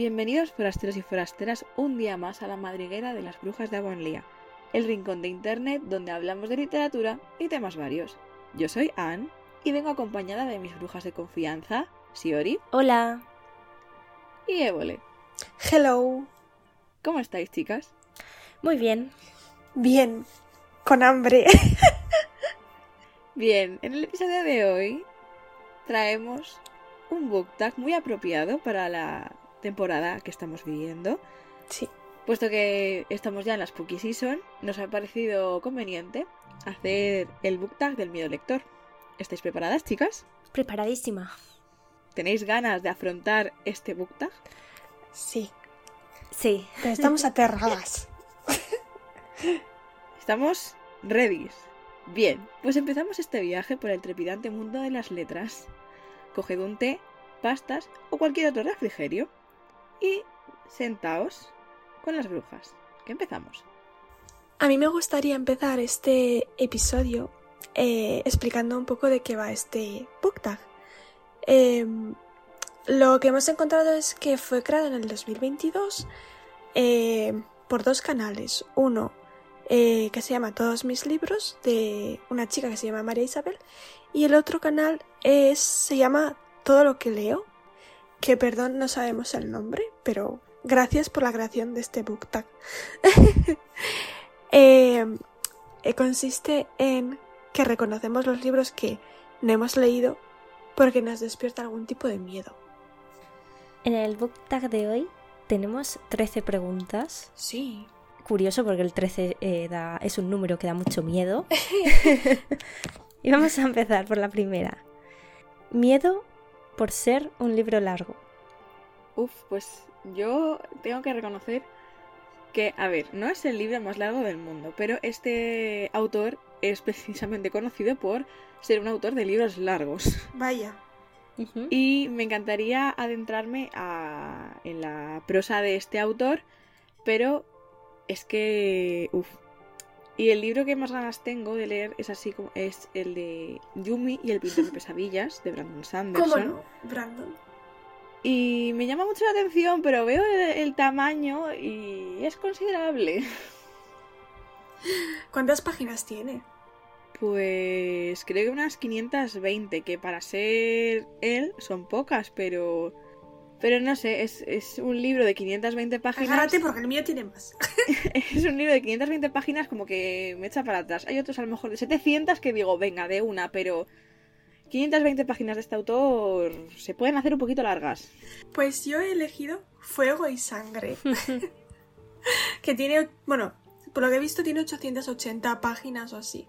Bienvenidos forasteros y forasteras un día más a la madriguera de las brujas de Avonlea, el rincón de internet donde hablamos de literatura y temas varios. Yo soy Anne y vengo acompañada de mis brujas de confianza, Siori Hola. y Évole. Hello. ¿Cómo estáis, chicas? Muy bien. Bien. Con hambre. Bien, en el episodio de hoy traemos un book tag muy apropiado para la temporada que estamos viviendo. Sí. Puesto que estamos ya en la Spooky Season, nos ha parecido conveniente hacer el book tag del miedo lector. ¿Estáis preparadas, chicas? Preparadísima. ¿Tenéis ganas de afrontar este book tag? Sí. Sí. Pero estamos aterradas. ¿Estamos ready? Bien, pues empezamos este viaje por el trepidante mundo de las letras. Coged un té, pastas o cualquier otro refrigerio y sentaos con las brujas. ¿Qué empezamos? A mí me gustaría empezar este episodio eh, explicando un poco de qué va este book tag. Em, lo que hemos encontrado es que fue creado en el 2022 eh, por dos canales. Uno eh, que se llama Todos mis libros, de una chica que se llama María Isabel, y el otro canal es, se llama Todo lo que leo, que perdón, no sabemos el nombre, pero gracias por la creación de este book tag. Eh, eh, consiste en que reconocemos los libros que no hemos leído porque nos despierta algún tipo de miedo. En el book tag de hoy tenemos 13 preguntas. Sí. Curioso porque el 13 eh, da- es un número que da mucho miedo. y vamos a empezar por la primera. Miedo por ser un libro largo. Uf, pues yo tengo que reconocer que, a ver, no es el libro más largo del mundo, pero este autor es precisamente conocido por ser un autor de libros largos. Vaya. Y me encantaría adentrarme a- en la prosa de este autor, pero es que. Uf. Y el libro que más ganas tengo de leer es así como es el de Yumi y el pintor de pesadillas de Brandon Sanderson. ¿Cómo no, Brandon? Y me llama mucho la atención, pero veo el, el tamaño y es considerable. ¿Cuántas páginas tiene? Pues creo que unas 520, que para ser él son pocas, pero... Pero no sé, es, es un libro de 520 páginas. Agárrate porque el mío tiene más. Es un libro de 520 páginas como que me echa para atrás. Hay otros a lo mejor de 700 que digo, venga, de una, pero... 520 páginas de este autor se pueden hacer un poquito largas. Pues yo he elegido Fuego y Sangre. que tiene, bueno, por lo que he visto tiene 880 páginas o así.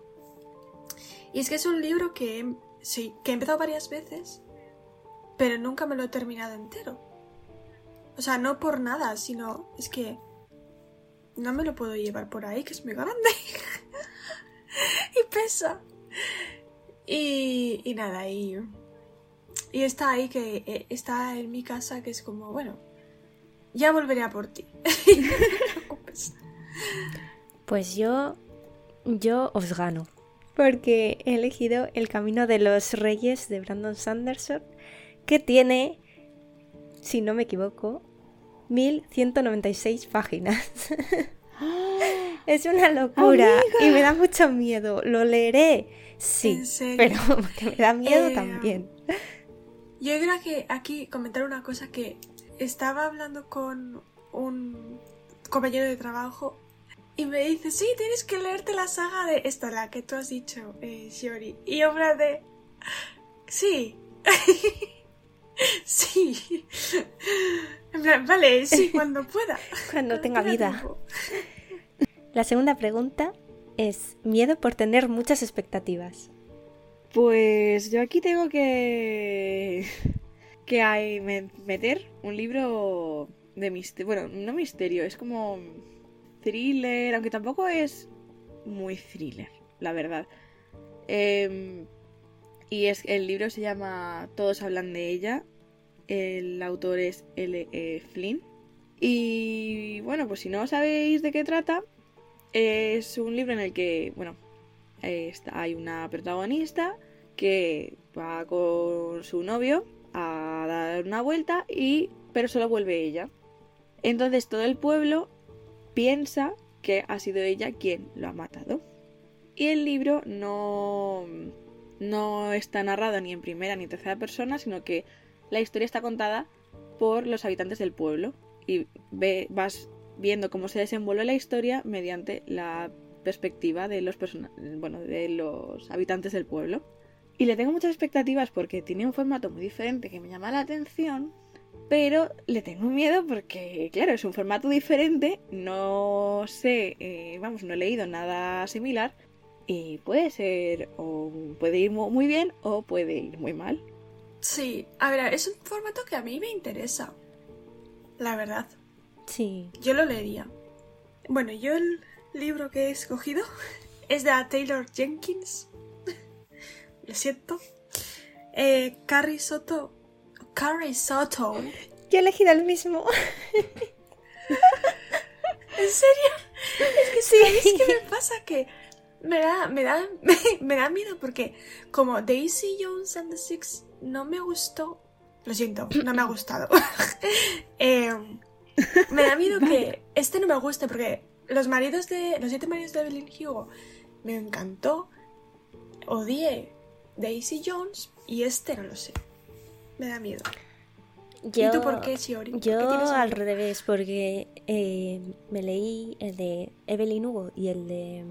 Y es que es un libro que, sí, que he empezado varias veces, pero nunca me lo he terminado entero. O sea, no por nada, sino es que no me lo puedo llevar por ahí, que es muy grande. y pesa. Y, y nada, y, y está ahí que eh, está en mi casa, que es como, bueno, ya volveré a por ti. no. Pues yo. Yo os gano. Porque he elegido El Camino de los Reyes de Brandon Sanderson, que tiene, si no me equivoco, 1196 páginas. es una locura y me da mucho miedo. ¿Lo leeré? Sí, pero me da miedo Eh, también. Yo creo que aquí comentar una cosa que estaba hablando con un compañero de trabajo y me dice, sí, tienes que leerte la saga de esta, la que tú has dicho, eh, Shiori. Y en de, sí, sí. En plan, vale, sí, cuando pueda. Cuando tenga tenga vida. tiempo. La segunda pregunta es miedo por tener muchas expectativas. Pues yo aquí tengo que que hay me- meter un libro de misterio, bueno, no misterio, es como thriller, aunque tampoco es muy thriller, la verdad. Em, y es el libro se llama Todos hablan de ella. El autor es L. E. Flynn. Y bueno, pues si no sabéis de qué trata, es un libro en el que, bueno, eh, está- hay una protagonista que va con su novio a dar una vuelta y pero solo vuelve ella Entonces todo el pueblo piensa que ha sido ella quien lo ha matado. Y el libro no, no está narrado ni en primera ni en tercera persona, sino que la historia está contada por los habitantes del pueblo. Y ve, vas viendo cómo se desenvuelve la historia mediante la perspectiva de los, bueno, de los habitantes del pueblo. Y le tengo muchas expectativas porque tiene un formato muy diferente que me llama la atención, pero le tengo miedo porque, claro, es un formato diferente, no sé, eh, vamos, no he leído nada similar y puede ser, o puede ir muy bien o puede ir muy mal. Sí, a ver, es un formato que a mí me interesa, la verdad. Sí. Yo lo leería. Bueno, yo el libro que he escogido es de Taylor Jenkins. lo siento. Eh, Carrie Soto. Carrie Soto. Yo he elegido el mismo. ¿En serio? Es que sí. ¿sabéis qué me pasa? Que me da, me da, me, da miedo porque como Daisy Jones and the Six no me gustó. Lo siento, no me ha gustado. eh, me da miedo que este no me guste porque los maridos de. Los siete maridos de Evelyn Hugo me encantó. Odié Daisy Jones y este no lo sé. Me da miedo. Yo, ¿Y tú por qué, Shiori? Yo al revés, porque eh, me leí el de Evelyn Hugo y el de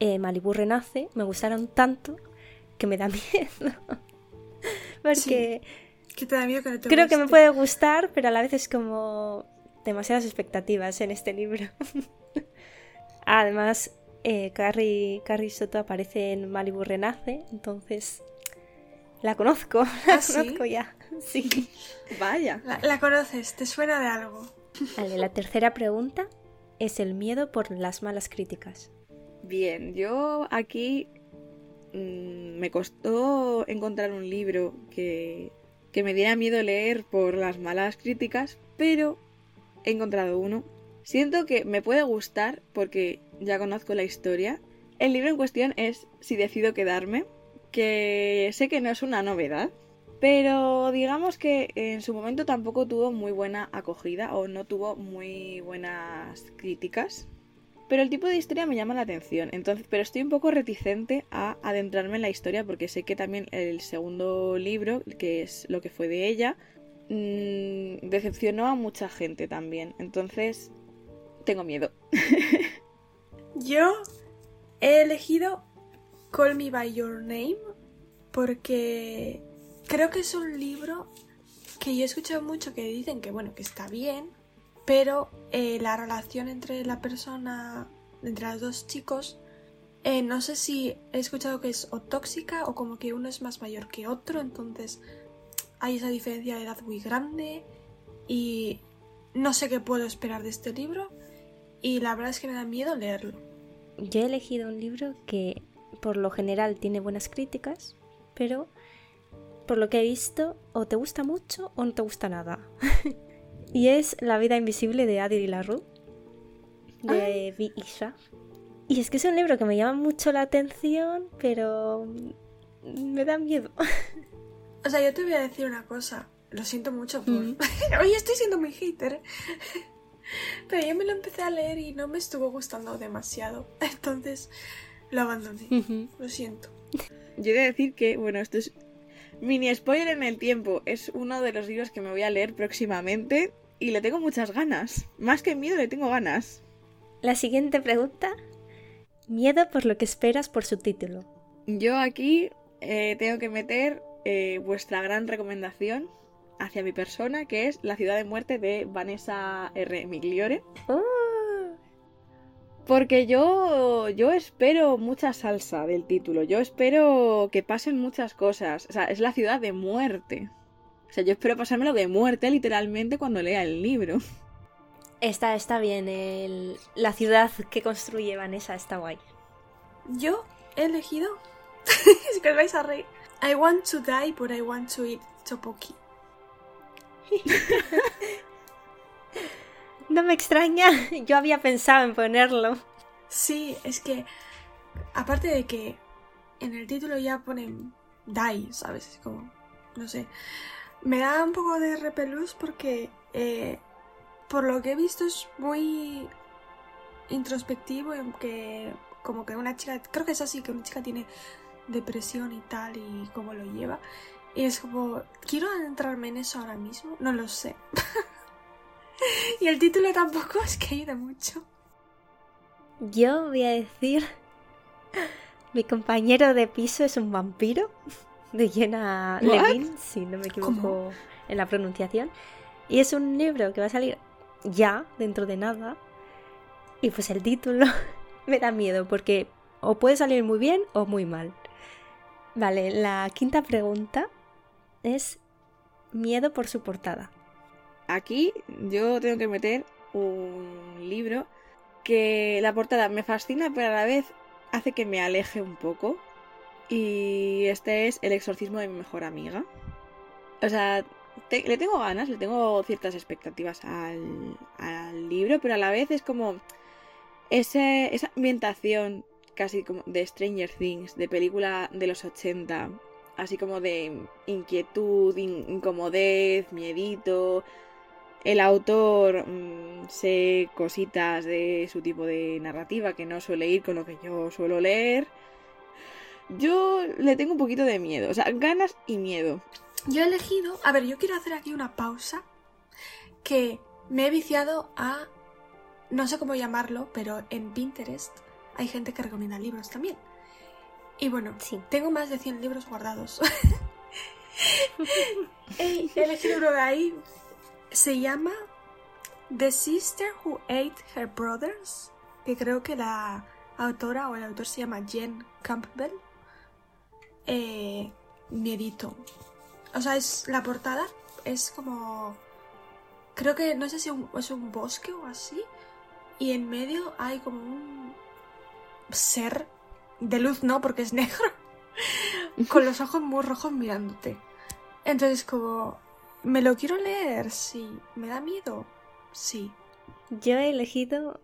eh, Malibu Renace. Me gustaron tanto que me da miedo. Porque. ¿Qué te da miedo que no te Creo que me puede gustar, pero a la vez es como demasiadas expectativas en este libro. Además, eh, Carrie, Carrie, Soto aparece en Malibu Renace, entonces la conozco, la ¿Ah, conozco ya. Sí. Vaya. La, la, conoces, te suena de algo. Vale, la tercera pregunta es el miedo por las malas críticas. Bien, yo aquí mmm, me costó encontrar un libro que, que me diera miedo leer por las malas críticas, pero he encontrado uno. Siento que me puede gustar porque ya conozco la historia. El libro en cuestión es Si decido quedarme, que sé que no es una novedad, pero digamos que en su momento tampoco tuvo muy buena acogida o no tuvo muy buenas críticas. Pero el tipo de historia me llama la atención, entonces, pero estoy un poco reticente a adentrarme en la historia porque sé que también el segundo libro, que es lo que fue de ella, mmm, decepcionó a mucha gente también. Entonces, tengo miedo. Yo he elegido Call Me By Your Name porque creo que es un libro que yo he escuchado mucho que dicen que bueno, que está bien, pero eh, la relación entre la persona, entre los dos chicos, eh, no sé si he escuchado que es o tóxica o como que uno es más mayor que otro, entonces hay esa diferencia de edad muy grande y no sé qué puedo esperar de este libro y la verdad es que me da miedo leerlo. Yo he elegido un libro que por lo general tiene buenas críticas, pero por lo que he visto o te gusta mucho o no te gusta nada. y es La vida invisible de Adil Larue, de Vi Isha. Y es que es un libro que me llama mucho la atención, pero me da miedo. O sea, yo te voy a decir una cosa. Lo siento mucho por... Mm. Hoy estoy siendo muy hater. Pero yo me lo empecé a leer y no me estuvo gustando demasiado. Entonces lo abandoné. Uh -huh. Lo siento. Yo he de decir que, bueno, esto es mini spoiler en el tiempo. Es uno de los libros que me voy a leer próximamente y le tengo muchas ganas. Más que miedo, le tengo ganas. La siguiente pregunta. Miedo por lo que esperas por su título. Yo aquí eh, tengo que meter eh, vuestra gran recomendación hacia mi persona, que es La ciudad de muerte de Vanessa R. Migliore. Oh. Porque yo, yo espero mucha salsa del título. Yo espero que pasen muchas cosas. O sea, es la ciudad de muerte. O sea, yo espero pasármelo de muerte literalmente cuando lea el libro. Está, está bien. El... La ciudad que construye Vanessa está guay. Yo he elegido. es que os vais a reír. I want to die, but I want to eat tteokbokki. no me extraña, yo había pensado en ponerlo. Sí, es que aparte de que en el título ya ponen die, ¿sabes? Es como, no sé. Me da un poco de repelús porque eh, por lo que he visto es muy introspectivo, en que como que una chica, creo que es así, que una chica tiene depresión y tal y cómo lo lleva. Y es como, quiero adentrarme en eso ahora mismo, no lo sé. y el título tampoco es que ayude mucho. Yo voy a decir, mi compañero de piso es un vampiro, de Jenna? Levin, si no me equivoco ¿Cómo? en la pronunciación. Y es un libro que va a salir ya, dentro de nada. Y pues el título me da miedo porque o puede salir muy bien o muy mal. Vale, la quinta pregunta es miedo por su portada. Aquí yo tengo que meter un libro que la portada me fascina, pero a la vez hace que me aleje un poco. Y este es El exorcismo de mi mejor amiga. O sea, le tengo ganas, le tengo ciertas expectativas al, libro, pero a la vez es como esa ambientación casi como de Stranger Things, de película de los 80, así como de inquietud, in- incomodez, miedito. El autor mm, sé cositas de su tipo de narrativa que no suele ir con lo que yo suelo leer. Yo le tengo un poquito de miedo, o sea, ganas y miedo. Yo he elegido, a ver, yo quiero hacer aquí una pausa, que me he viciado a, no sé cómo llamarlo, pero en Pinterest hay gente que recomienda libros también. Y bueno, Sí. tengo más de 100 libros guardados. he he elegido uno de ahí. Se llama The Sister Who Ate Her Brothers, que creo que la autora o el autor se llama Jen Campbell. Eh, miedito. O sea, es la portada es como creo que no sé si es un bosque o así y en medio hay como un ser de luz no porque es negro con los ojos muy rojos mirándote. Entonces como me lo quiero leer, sí, me da miedo. Sí. Yo he elegido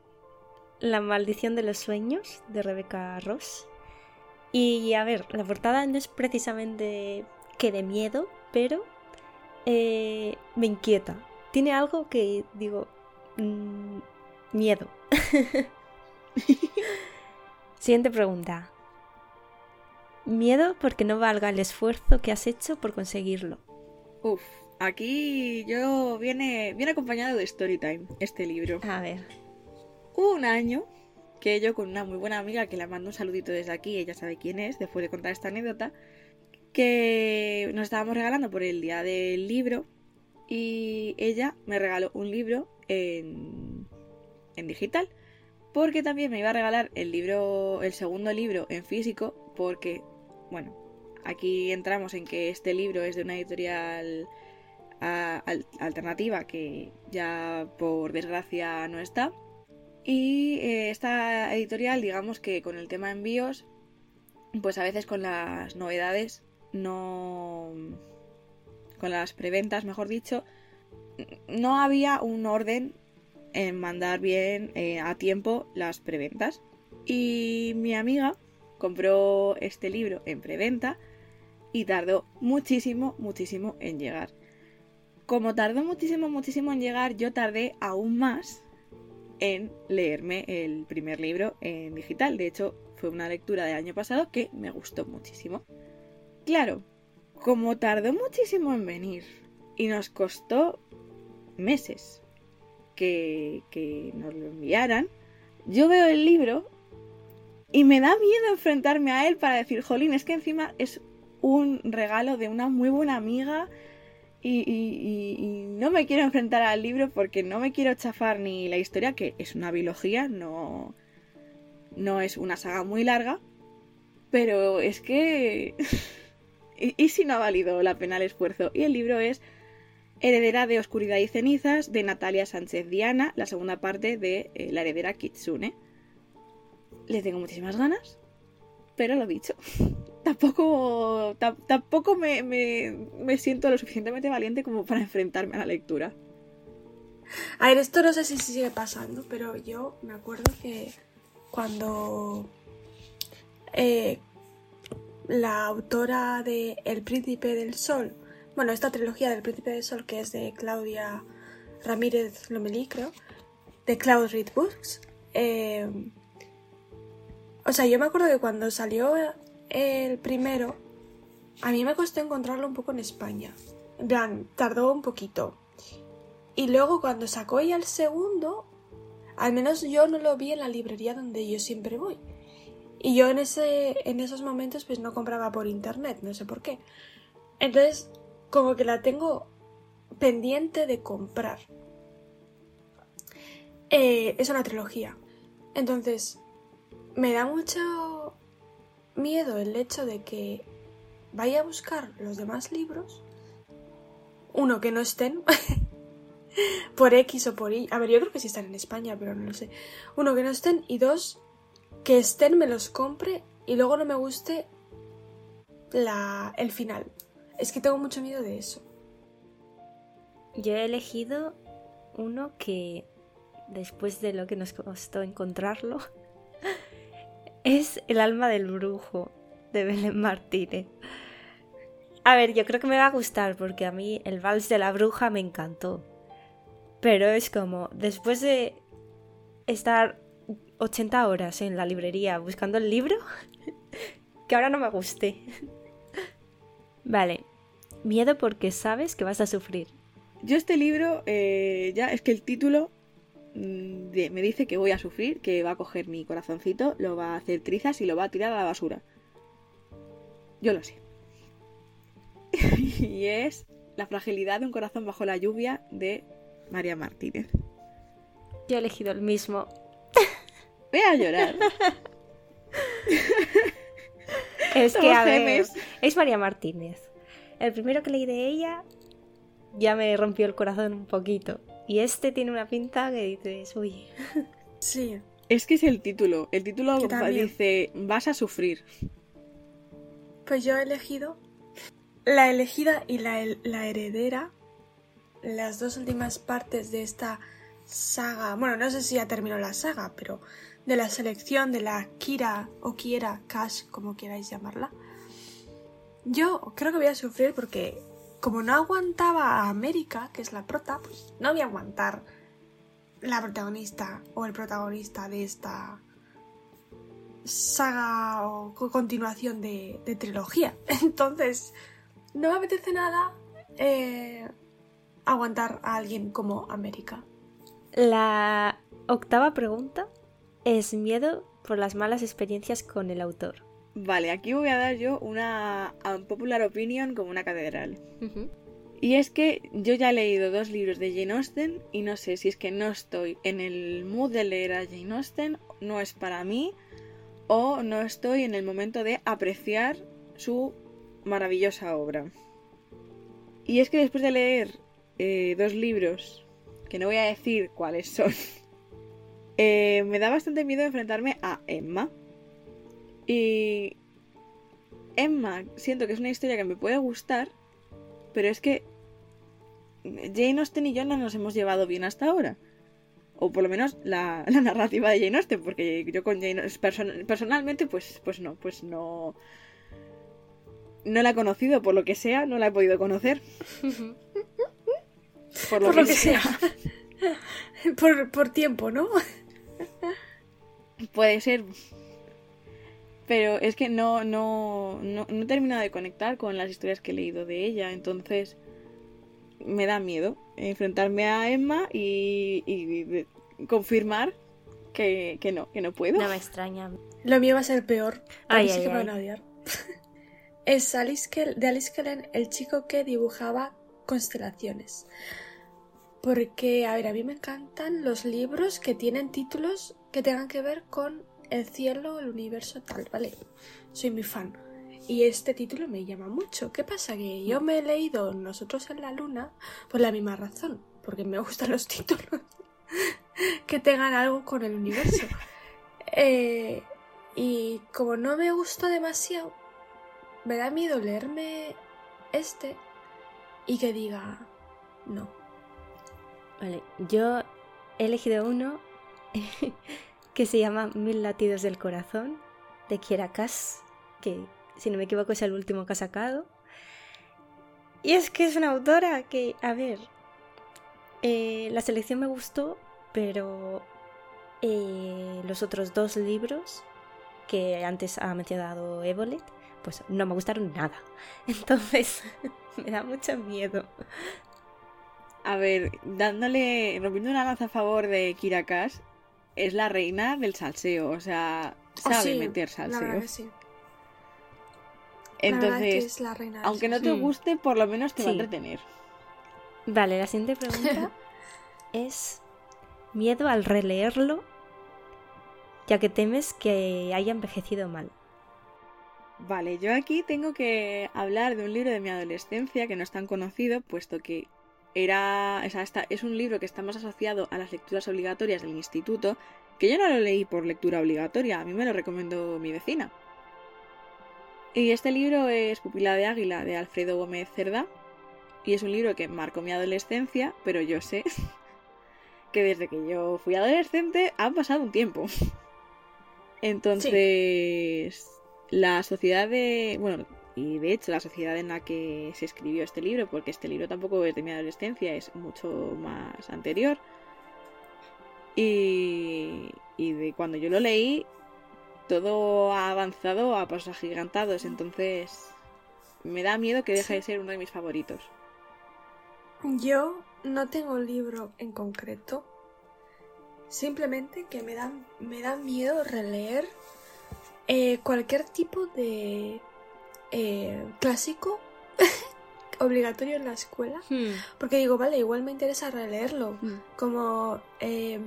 La maldición de los sueños de Rebecca Ross. Y a ver, la portada no es precisamente que de miedo, pero eh, me inquieta. Tiene algo que digo, mm, miedo. Siguiente pregunta. Miedo porque no valga el esfuerzo que has hecho por conseguirlo. Uf, aquí yo viene, viene acompañado de Storytime, este libro. A ver. Hubo un año que yo con una muy buena amiga, que le mando un saludito desde aquí, ella sabe quién es, después de contar esta anécdota, que nos estábamos regalando por el día del libro y ella me regaló un libro en, digital porque también me iba a regalar el libro, el segundo libro en físico porque, bueno, aquí entramos en que este libro es de una editorial a- al- alternativa que ya por desgracia no está. Y eh, esta editorial, digamos que con el tema envíos, pues a veces con las novedades no... con las preventas, mejor dicho, no había un orden en mandar bien eh, a tiempo las preventas. Y mi amiga compró este libro en preventa y tardó muchísimo, muchísimo en llegar. Como tardó muchísimo, muchísimo en llegar, yo tardé aún más en leerme el primer libro en digital. De hecho, fue una lectura del año pasado que me gustó muchísimo. Claro, como tardó muchísimo en venir y nos costó meses que, que nos lo enviaran, yo veo el libro y me da miedo enfrentarme a él para decir, jolín, es que encima es un regalo de una muy buena amiga y, y- no me quiero enfrentar al libro porque no me quiero chafar ni la historia, que es una biología, no, no es una saga muy larga, pero es que... ¿Y, y si no ha valido la pena el esfuerzo? Y el libro es Heredera de Oscuridad y Cenizas de Natalia Sánchez Diana, la segunda parte de eh, La heredera Kitsune. Le tengo muchísimas ganas, pero lo dicho, tampoco, ta- tampoco me, me- me siento lo suficientemente valiente como para enfrentarme a la lectura. A ver, esto no sé si sigue pasando, pero yo me acuerdo que cuando eh, la autora de El Príncipe del Sol, bueno, esta trilogía del Príncipe del Sol que es de Claudia Ramírez Lomelí, creo, de Cloud Read Books. Eh, o sea, yo me acuerdo que cuando salió el primero, a mí me costó encontrarlo un poco en España. En plan, tardó un poquito. Y luego cuando sacó ya el segundo, al menos yo no lo vi en la librería donde yo siempre voy. Y yo en, ese, en esos momentos pues no compraba por internet, no sé por qué. Entonces, como que la tengo pendiente de comprar. Eh, es una trilogía. Entonces, me da mucho miedo el hecho de que vaya a buscar los demás libros. Uno, que no estén. por X o por Y. A ver, yo creo que sí están en España, pero no lo sé. Uno, que no estén. Y dos, que estén, me los compre y luego no me guste la, el final. Es que tengo mucho miedo de eso. Yo he elegido uno que, después de lo que nos costó encontrarlo, es El alma del brujo de Belén Martínez. A ver, yo creo que me va a gustar porque a mí el vals de la bruja me encantó. Pero es como, después de estar 80 horas en la librería buscando el libro, que ahora no me guste. Vale, miedo porque sabes que vas a sufrir. Yo este libro, eh, ya es que el título me dice que voy a sufrir, que va a coger mi corazoncito, lo va a hacer trizas y lo va a tirar a la basura. Yo lo sé. y es La fragilidad de un corazón bajo la lluvia de María Martínez. Yo he elegido el mismo. Voy a llorar. es que a ver, es María Martínez. El primero que leí de ella ya me rompió el corazón un poquito. Y este tiene una pinta que dices, uy. Sí. Es que es el título. El título dice, vas a sufrir. Pues yo he elegido la elegida y la, la heredera las dos últimas partes de esta saga, bueno, no sé si ya terminó la saga, pero de la selección de la Kira o Kiera Cash, como queráis llamarla, yo creo que voy a sufrir porque como no aguantaba a América, que es la prota, pues no voy a aguantar la protagonista o el protagonista de esta saga o continuación de, trilogía. Entonces, no me apetece nada eh, aguantar a alguien como América. La octava pregunta es miedo por las malas experiencias con el autor. Vale, aquí voy a dar yo una popular opinion como una catedral. Y es que yo ya he leído dos libros de Jane Austen y no sé si es que no estoy en el mood de leer a Jane Austen, no es para mí, o no estoy en el momento de apreciar su maravillosa obra. Y es que después de leer eh, dos libros, que no voy a decir cuáles son, eh, me da bastante miedo enfrentarme a Emma. Y Emma, siento que es una historia que me puede gustar, pero es que Jane Austen y yo no nos hemos llevado bien hasta ahora. O por lo menos la, narrativa de Jane Austen, porque yo con Jane personalmente, pues, pues no, pues no. No la he conocido, por lo que sea, no la he podido conocer. Por lo, que, sea. por, tiempo, ¿no? Puede ser. Pero es que no, no, no, he terminado de conectar con las historias que he leído de ella, entonces me da miedo enfrentarme a Emma y, confirmar que, no, que no puedo. No me extraña. Lo mío va a ser peor. Ay, que van a odiar. es Alice de Alice Kellen, el chico que dibujaba constelaciones. Porque, a ver, a mí me encantan los libros que tienen títulos que tengan que ver con el cielo, el universo, tal, ¿vale? Soy muy fan. Y este título me llama mucho. ¿Qué pasa? Que yo me he leído Nosotros en la Luna por la misma razón. Porque me gustan los títulos que tengan algo con el universo. Eh, y como no me gustó demasiado, me da miedo leerme este y que diga no. Vale, yo he elegido uno que se llama Mil latidos del corazón de Kiera que si no me equivoco es el último que ha sacado. Y es que es una autora que, a ver, eh, la selección me gustó, pero eh, los otros dos libros que antes ha mencionado Evolet, pues no me gustaron nada. Entonces, me da mucho miedo. A ver, dándole, rompiendo una lanza a favor de Kirakas, es la reina del salseo, o sea, Oh, sabe sí, meter La salseo. que sí. Entonces, es la reina aunque no te guste, por lo menos te va a entretener. Vale, la siguiente pregunta es miedo al releerlo, ya que temes que haya envejecido mal. Vale, yo aquí tengo que hablar de un libro de mi adolescencia que no es tan conocido, puesto que era. O sea, esta- es un libro que está más asociado a las lecturas obligatorias del instituto, que yo no lo leí por lectura obligatoria, a mí me lo recomendó mi vecina. Y este libro es Pupila de Águila de Alfredo Gómez Cerda, y es un libro que marcó mi adolescencia, pero yo sé que desde que yo fui adolescente ha pasado un tiempo. Entonces, la sociedad de. Bueno, y de hecho, la sociedad en la que se escribió este libro, porque este libro tampoco es de mi adolescencia, es mucho más anterior. Y, y de cuando yo lo leí, todo ha avanzado a pasos agigantados. Entonces, me da miedo que deje de ser uno de mis favoritos. Yo no tengo un libro en concreto. Simplemente que me da, me da miedo releer eh, cualquier tipo de eh, clásico obligatorio en la escuela. Porque digo, vale, igual me interesa releerlo. Como eh,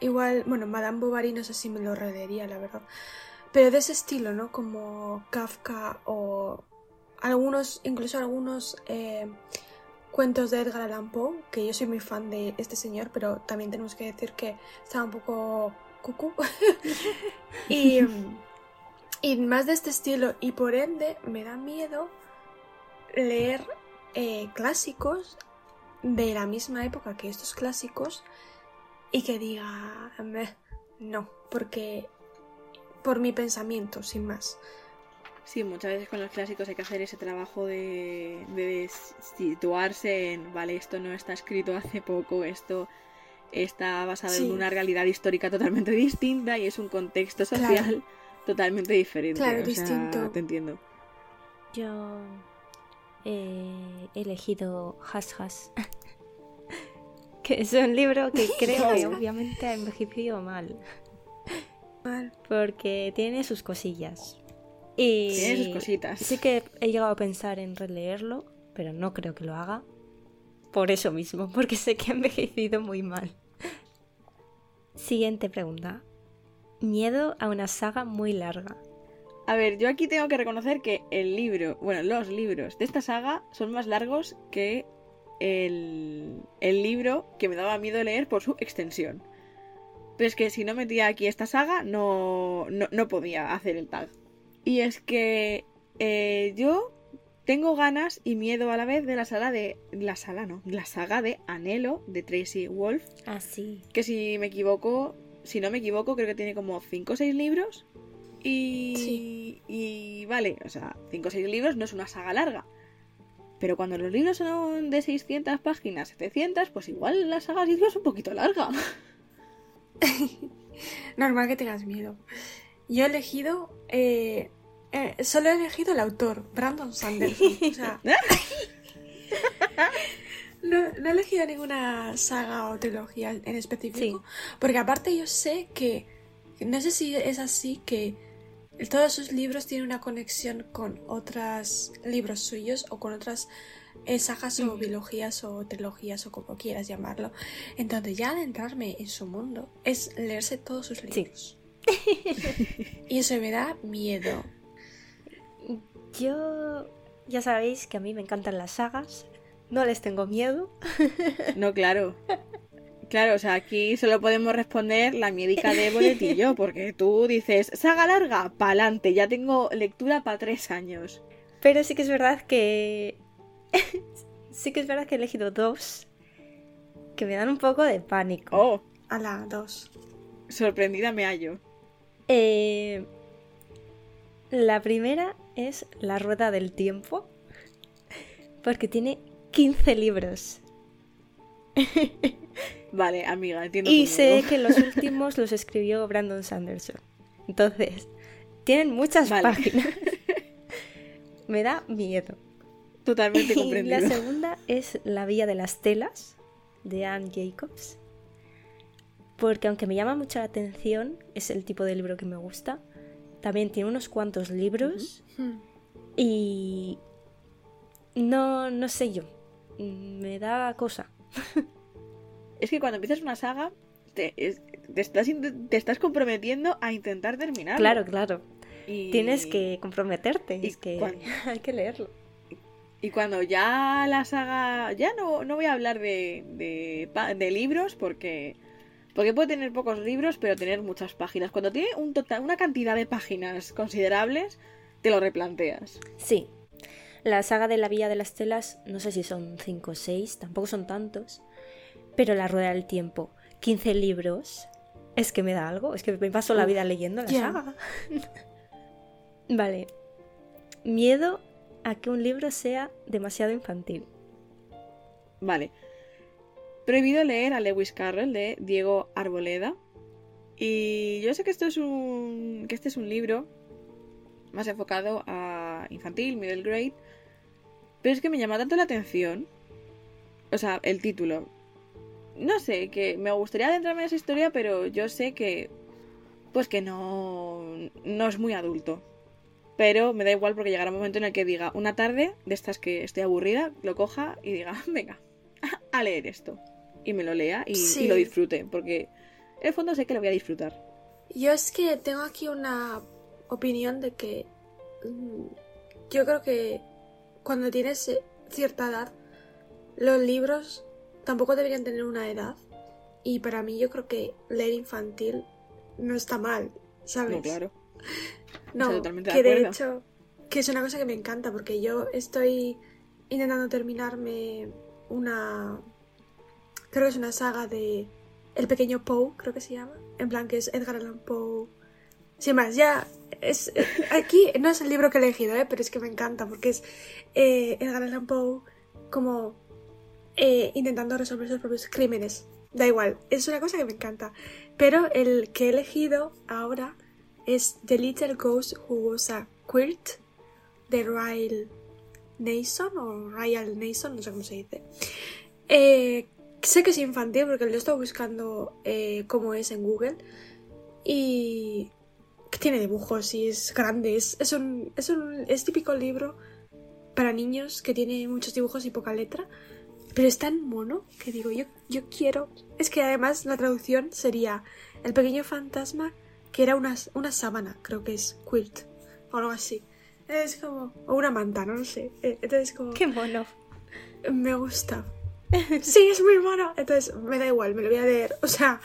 igual, bueno, Madame Bovary no sé si me lo releería, la verdad. Pero de ese estilo, ¿no? Como Kafka o algunos, incluso algunos eh, cuentos de Edgar Allan Poe, que yo soy muy fan de este señor, pero también tenemos que decir que estaba un poco cucú. y, mm, y más de este estilo, y por ende me da miedo leer eh, clásicos de la misma época que estos clásicos y que diga, "Meh, no, porque por mi pensamiento, sin más. Sí, muchas veces con los clásicos hay que hacer ese trabajo de, de situarse en, vale, esto no está escrito hace poco, esto está basado Sí. en una realidad histórica totalmente distinta y es un contexto Claro. Totalmente diferente. Claro, o sea, distinto. te entiendo. Yo he elegido Has Has. que es un libro que creo que obviamente ha envejecido mal. Mal. Porque tiene sus cosillas. Y Tiene sus cositas. sí que he llegado a pensar en releerlo, pero no creo que lo haga. Por eso mismo, porque sé que ha envejecido muy mal. Siguiente pregunta. Miedo a una saga muy larga. A ver, yo aquí tengo que reconocer que el libro, bueno, los libros de esta saga son más largos que el, el libro que me daba miedo leer por su extensión. Pero es que si no metía aquí esta saga, no, no, no podía hacer el tag. Y es que eh, yo tengo ganas y miedo a la vez de la sala de. La sala, no. La saga de Anhelo de Tracy Wolf. Así. Que si me equivoco. Si no me equivoco, creo que tiene como 5 o 6 libros. Y. Sí. Y vale, o sea, 5 o 6 libros no es una saga larga. Pero cuando los libros son de 600 páginas, 700, pues igual la saga que es un poquito larga. Normal que tengas miedo. Yo he elegido. eh, eh, solo he elegido el autor, Brandon Sanderson. O sea. No, no he elegido ninguna saga o trilogía en específico. Porque aparte yo sé que. No sé si es así que. Todos sus libros tienen una conexión con otros libros suyos o con otras eh, sagas o biologías o trilogías o como quieras llamarlo. Entonces ya adentrarme en su mundo es leerse todos sus libros. y eso me da miedo. Yo. Ya sabéis que a mí me encantan las sagas. No les tengo miedo. No, claro. Claro, o sea, aquí solo podemos responder la miedica de Bolet y yo, porque tú dices, saga larga, pa'lante, ya tengo lectura para tres años. Pero sí que es verdad que. sí que es verdad que he elegido dos que me dan un poco de pánico. Oh, A la dos. sorprendida me hallo. Eh, la primera es La Rueda del Tiempo, porque tiene 15 libros. Vale, amiga, entiendo. Y sé que los últimos los escribió Brandon Sanderson. Entonces, tienen muchas Vale. páginas. Me da miedo. Totalmente Y la comprendido. segunda es La Vía de las Telas, de Anne Jacobs. Porque aunque me llama mucho la atención, es el tipo de libro que me gusta. También tiene unos cuantos libros. Y no, no sé yo. Me da cosa. Es que cuando empiezas una saga, te, es- te estás, te estás comprometiendo a intentar terminar. Claro, claro. Y, Tienes que comprometerte. y Es que hay que leerlo. Y cuando ya la saga. Ya no, no voy a hablar de, de, de libros porque. Porque puede tener pocos libros, pero tener muchas páginas. Cuando tiene un total, una cantidad de páginas considerables, te lo replanteas. Sí. La saga de la Vía de las Telas, no sé si son 5 o 6, tampoco son tantos. Pero La Rueda del Tiempo, 15 libros. Es que me da algo, es que me paso la vida leyendo la saga. vale. Miedo a que un libro sea demasiado infantil. Vale. Prohibido leer a Lewis Carroll de Diego Arboleda. Y yo sé que esto es un. que este es un libro más enfocado a infantil, middle grade. Pero es que me llama tanto la atención. O sea, el título. No sé, que me gustaría adentrarme en esa historia, pero yo sé que. Pues que no. no es muy adulto. Pero me da igual porque llegará un momento en el que diga una tarde, de estas que estoy aburrida, lo coja y diga, venga, a leer esto. Y me lo lea y, Sí. y lo disfrute, porque en el fondo sé que lo voy a disfrutar. Yo es que tengo aquí una opinión de que mm, yo creo que cuando tienes eh, cierta edad, los libros tampoco deberían tener una edad. Y para mí yo creo que leer infantil no está mal, ¿sabes? No, claro. No, totalmente de que de acuerdo. hecho, que es una cosa que me encanta porque yo estoy intentando terminarme una... Creo que es una saga de El pequeño Poe, creo que se llama. En plan que es Edgar Allan Poe. Sin más, ya es... Aquí no es el libro que he elegido, ¿eh? pero es que me encanta porque es eh, Edgar Allan Poe como eh, intentando resolver sus propios crímenes. Da igual, es una cosa que me encanta. Pero el que he elegido ahora es The Little Ghost Who Was a Quirt de Ryle Nason o Ryle Nason, no sé cómo se dice. Eh, sé que es infantil porque lo he estado buscando eh, cómo es en Google y que tiene dibujos y es grande. Es, es un, es un es típico libro para niños que tiene muchos dibujos y poca letra. Pero es tan mono que digo, yo, yo quiero. Es que además la traducción sería El pequeño fantasma que era una, una sábana, creo que es quilt o algo así. Es como. O una manta, no lo sé. Eh, Entonces, como. ¡Qué mono! Me gusta. Sí, es muy mono. Entonces, me da igual, me lo voy a leer. O sea,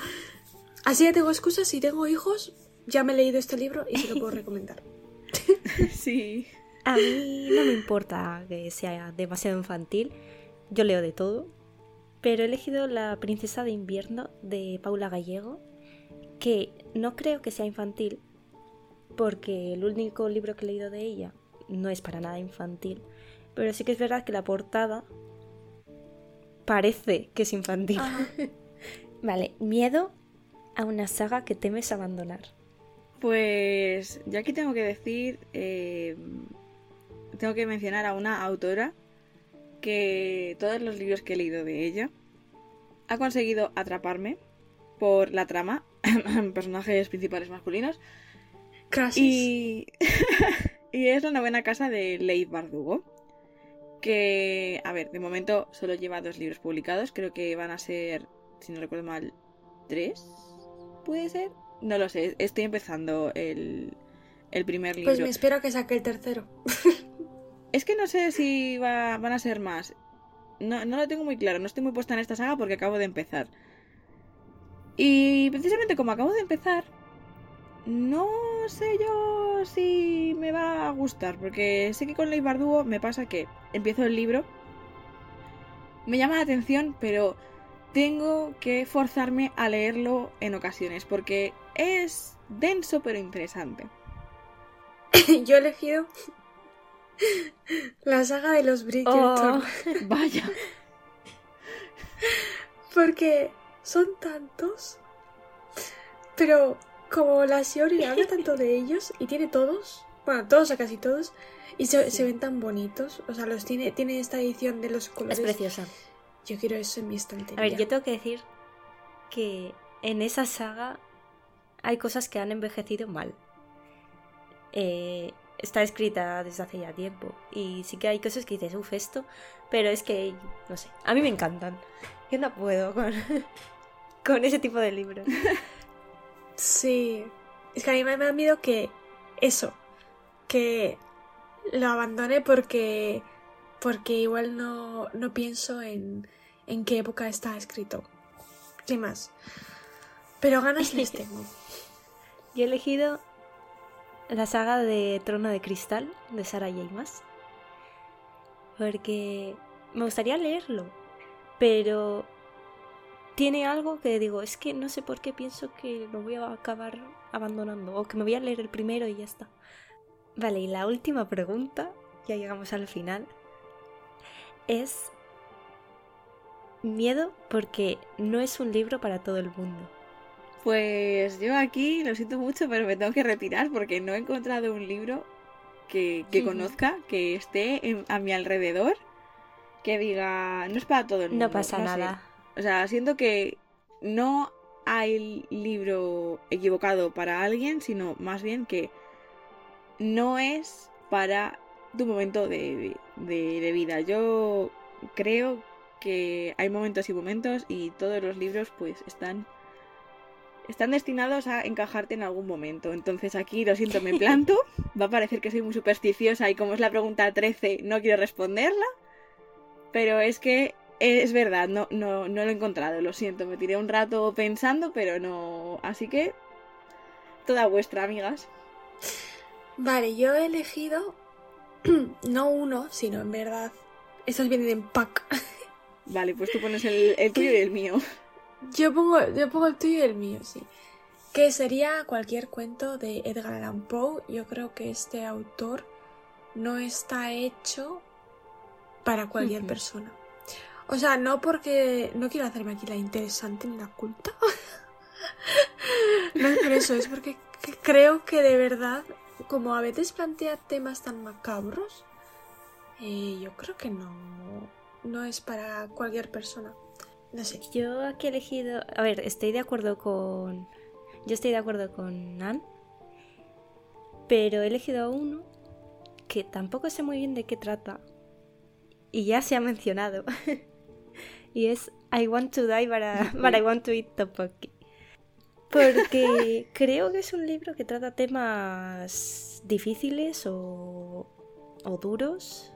así ya tengo excusas. Si tengo hijos, ya me he leído este libro y se lo puedo recomendar. Sí. A mí no me importa que sea demasiado infantil. Yo leo de todo. Pero he elegido La princesa de invierno de Paula Gallego, que no creo que sea infantil, porque el único libro que he leído de ella no es para nada infantil. Pero sí que es verdad que la portada parece que es infantil. Vale, miedo a una saga que temes abandonar. Pues yo aquí tengo que decir, eh, tengo que mencionar a una autora que todos los libros que he leído de ella ha conseguido atraparme por la trama, personajes principales masculinos, y, y es la novena casa de Leigh Bardugo. Que, a ver, de momento solo lleva dos libros publicados. Creo que van a ser, si no recuerdo mal, tres. ¿Puede ser? No lo sé. Estoy empezando el, el primer libro. Pues me espero a que saque el tercero. Es que no sé si va- van a ser más. No, no lo tengo muy claro. No estoy muy puesta en esta saga porque acabo de empezar. Y precisamente como acabo de empezar, no sé yo si me va a gustar. Porque sé que con Leigh Bardugo me pasa que empiezo el libro, me llama la atención, pero tengo que forzarme a leerlo en ocasiones. Porque es denso pero interesante. Yo he elegido la saga de los Bridgerton. Oh. Vaya. Porque son tantos. Pero como la Shiori habla tanto de ellos y tiene todos, bueno, todos o casi todos, y se, se ven tan bonitos. O sea, los tiene, tiene esta edición de los colores. Es preciosa. Yo quiero eso en mi estantería. A ver, yo tengo que decir que en esa saga hay cosas que han envejecido mal. Eh, está escrita desde hace ya tiempo y sí que hay cosas que dices, uff, esto, pero es que, no sé, a mí me encantan. Yo no puedo con, con ese tipo de libros. Sí. Es que a mí me da miedo que eso, que lo abandone porque porque igual no, no pienso en, en qué época está escrito. Sin más. Pero ganas les tengo. Yo he elegido la saga de Trono de Cristal de Sarah J. Porque me gustaría leerlo, pero tiene algo que digo, es que no sé por qué pienso que lo voy a acabar abandonando o que me voy a leer el primero y ya está. Vale, y la última pregunta, ya llegamos al final, es miedo porque no es un libro para todo el mundo. Pues yo aquí lo siento mucho, pero me tengo que retirar porque no he encontrado un libro que, que conozca, que esté a mi alrededor, que diga, no es para todo el mundo. No pasa nada. O sea, siento que no hay libro equivocado para alguien, sino más bien que no es para tu momento de, de, vida. Yo creo que hay momentos y momentos y todos los libros pues están están destinados a encajarte en algún momento. Entonces aquí, lo siento, me planto. Va a parecer que soy muy supersticiosa y como es la pregunta 13, no quiero responderla. Pero es que es verdad, no, no, no lo he encontrado, lo siento. Me tiré un rato pensando, pero no. Así que, toda vuestra, amigas. Vale, yo he elegido no uno, sino en verdad. Estos vienen en pack. Vale, pues tú pones el, el tuyo y el mío. Yo pongo, yo pongo el tuyo y el mío, sí. Que sería cualquier cuento de Edgar Allan Poe. Yo creo que este autor no está hecho para cualquier persona. O sea, no porque no quiero hacerme aquí la interesante ni la culta. no es por eso, es porque creo que de verdad, como a veces plantea temas tan macabros, eh, yo creo que no, no es para cualquier persona. No sé. Yo aquí he elegido. A ver, estoy de acuerdo con. Yo estoy de acuerdo con Nan. Pero he elegido a uno que tampoco sé muy bien de qué trata. Y ya se ha mencionado. y es I want to die, but, I want to eat tteokbokki. Porque creo que es un libro que trata temas difíciles o, o duros.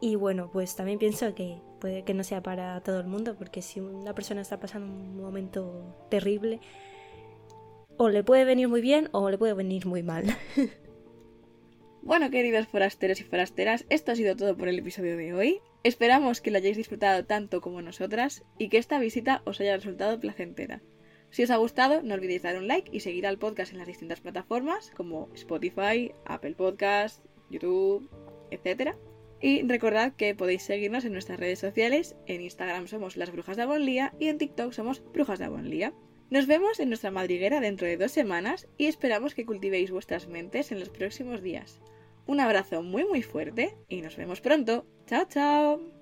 Y bueno, pues también pienso que puede que no sea para todo el mundo, porque si una persona está pasando un momento terrible, o le puede venir muy bien o le puede venir muy mal. Bueno, queridos forasteros y forasteras, esto ha sido todo por el episodio de hoy. Esperamos que lo hayáis disfrutado tanto como nosotras y que esta visita os haya resultado placentera. Si os ha gustado, no olvidéis dar un like y seguir al podcast en las distintas plataformas como Spotify, Apple Podcast, YouTube, etc. Y recordad que podéis seguirnos en nuestras redes sociales. En Instagram somos las Brujas de Avonlía y en TikTok somos Brujas de Avonlía. Nos vemos en nuestra madriguera dentro de dos semanas y esperamos que cultivéis vuestras mentes en los próximos días. Un abrazo muy muy fuerte y nos vemos pronto. ¡Chao, chao!